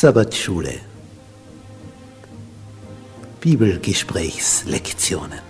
Sabbatschule. Bibelgesprächslektionen.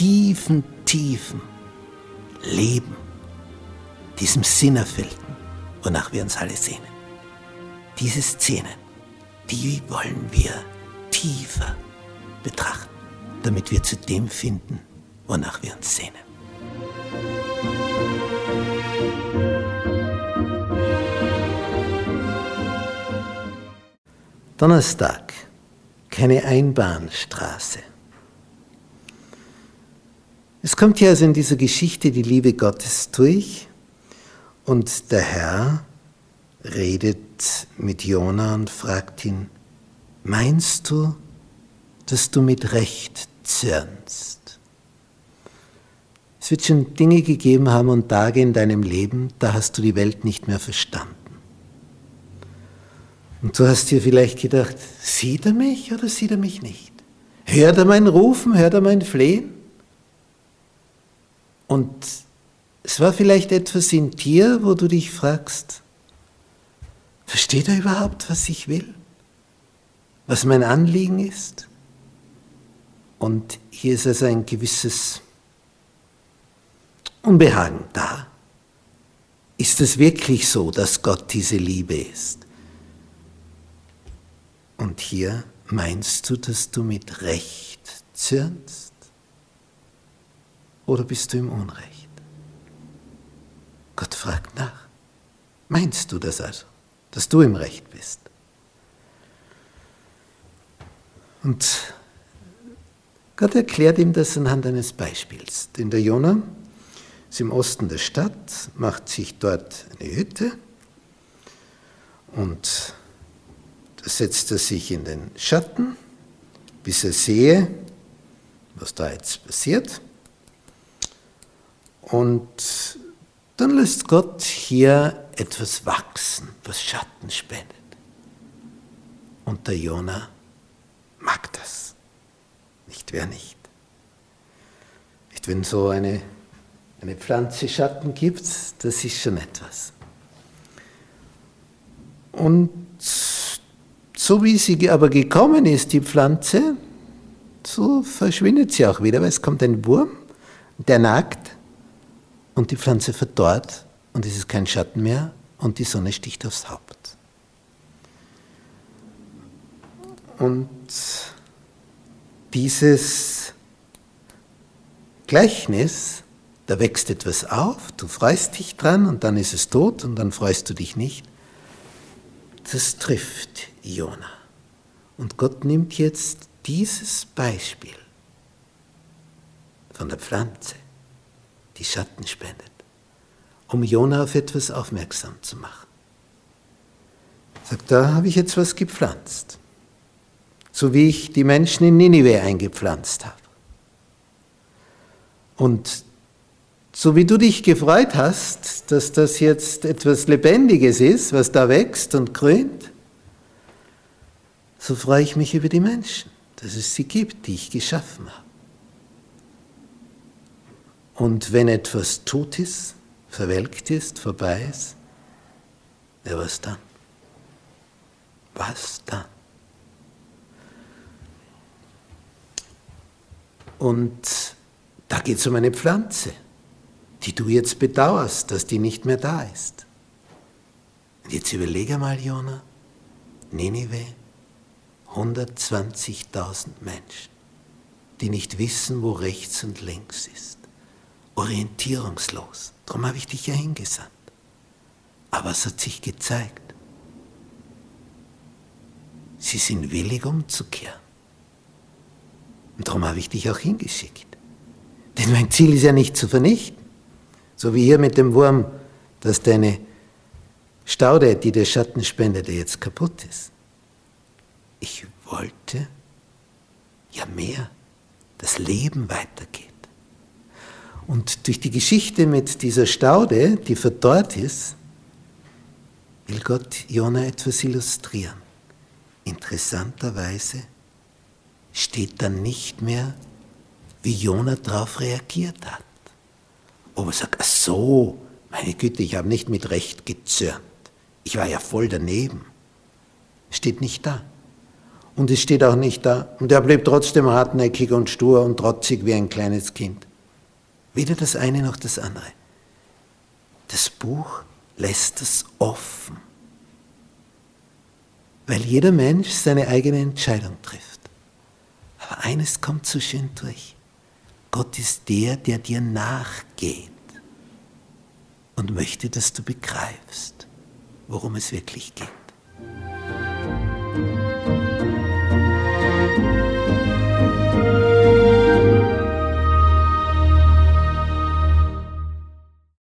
tiefen, tiefen Leben, diesem Sinnerfüllten, wonach wir uns alle sehnen. Diese Szenen, die wollen wir tiefer betrachten, damit wir zu dem finden, wonach wir uns sehnen. Donnerstag, keine Einbahnstraße. Es kommt hier also in dieser Geschichte die Liebe Gottes durch und der Herr redet mit Jona und fragt ihn, meinst du, dass du mit Recht zürnst? Es wird schon Dinge gegeben haben und Tage in deinem Leben, da hast du die Welt nicht mehr verstanden. Und du hast dir vielleicht gedacht, sieht er mich oder sieht er mich nicht? Hört er mein Rufen, hört er mein Flehen? Und es war vielleicht etwas in dir, wo du dich fragst, versteht er überhaupt, was ich will? Was mein Anliegen ist? Und hier ist also ein gewisses Unbehagen da. Ist es wirklich so, dass Gott diese Liebe ist? Und hier meinst du, dass du mit Recht zürnst? Oder bist du im Unrecht? Gott fragt nach. Meinst du das also, dass du im Recht bist? Und Gott erklärt ihm das anhand eines Beispiels. Denn der Jonah ist im Osten der Stadt, macht sich dort eine Hütte und da setzt er sich in den Schatten, bis er sehe, was da jetzt passiert. Und dann lässt Gott hier etwas wachsen, was Schatten spendet. Und der Jona mag das. Nicht wer nicht. Nicht wenn so eine, eine Pflanze Schatten gibt, das ist schon etwas. Und so wie sie aber gekommen ist, die Pflanze, so verschwindet sie auch wieder, weil es kommt ein Wurm, der nagt und die Pflanze verdorrt und es ist kein Schatten mehr und die Sonne sticht aufs Haupt. Und dieses Gleichnis, da wächst etwas auf, du freust dich dran und dann ist es tot und dann freust du dich nicht. Das trifft Jona. Und Gott nimmt jetzt dieses Beispiel von der Pflanze, die Schatten spendet, um Jona auf etwas aufmerksam zu machen. Sagt, da habe ich jetzt was gepflanzt, so wie ich die Menschen in Ninive eingepflanzt habe. Und so wie du dich gefreut hast, dass das jetzt etwas Lebendiges ist, was da wächst und grünt, so freue ich mich über die Menschen, dass es sie gibt, die ich geschaffen habe. Und wenn etwas tot ist, verwelkt ist, vorbei ist, ja, was dann? Was dann? Und da geht es um eine Pflanze, die du jetzt bedauerst, dass die nicht mehr da ist. Und jetzt überlege mal, Jona, Ninive, 120.000 Menschen, die nicht wissen, wo rechts und links ist. Orientierungslos. Darum habe ich dich ja hingesandt. Aber es hat sich gezeigt, sie sind willig umzukehren. Und darum habe ich dich auch hingeschickt. Denn mein Ziel ist ja nicht zu vernichten. So wie hier mit dem Wurm, dass deine Staude, die der Schatten spendete, jetzt kaputt ist. Ich wollte ja mehr, das Leben weitergeht. Und durch die Geschichte mit dieser Staude, die verdorrt ist, will Gott Jona etwas illustrieren. Interessanterweise steht dann nicht mehr, wie Jona darauf reagiert hat. Ob er sagt, ach so, meine Güte, ich habe nicht mit Recht gezürnt. Ich war ja voll daneben. Steht nicht da. Und es steht auch nicht da. Und er blieb trotzdem hartnäckig und stur und trotzig wie ein kleines Kind. Weder das eine noch das andere. Das Buch lässt es offen, weil jeder Mensch seine eigene Entscheidung trifft. Aber eines kommt so schön durch. Gott ist der, der dir nachgeht und möchte, dass du begreifst, worum es wirklich geht.